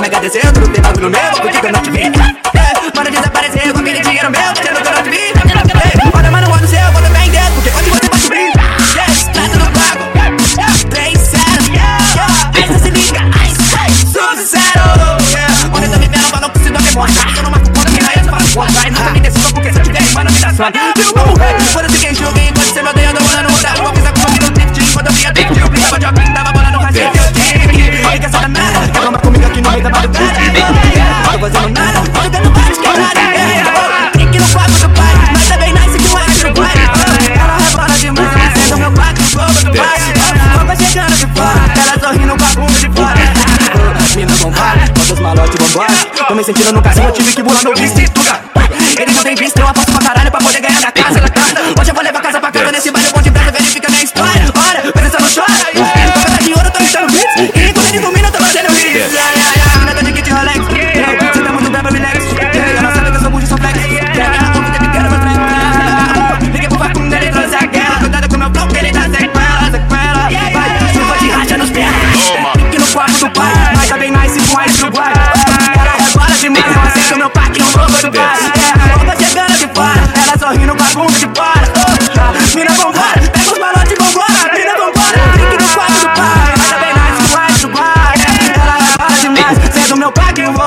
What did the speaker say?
tão me agradecendo Tem bagulho meu, porque eu não te vi? Mano, desapareceu com aquele dinheiro meu porque eu não te vi é, Olha, é, mano, olha o seu, bota vem dentro Porque pode você pode subir? É, yes, trata no pago é, Três, zero, yeah Pensa se liga, aí se zero Olha, também me não não preciso me morrer Eu não marco quando me época eu não marco quando Mas não me decisão porque se eu tiver, mano, me dá sua. linguagem. Tô me sentindo no casinho, eu tive que burlar meu visto e Ele não tem visto, eu aposto pra caralho pra poder ganhar na casa, ela tá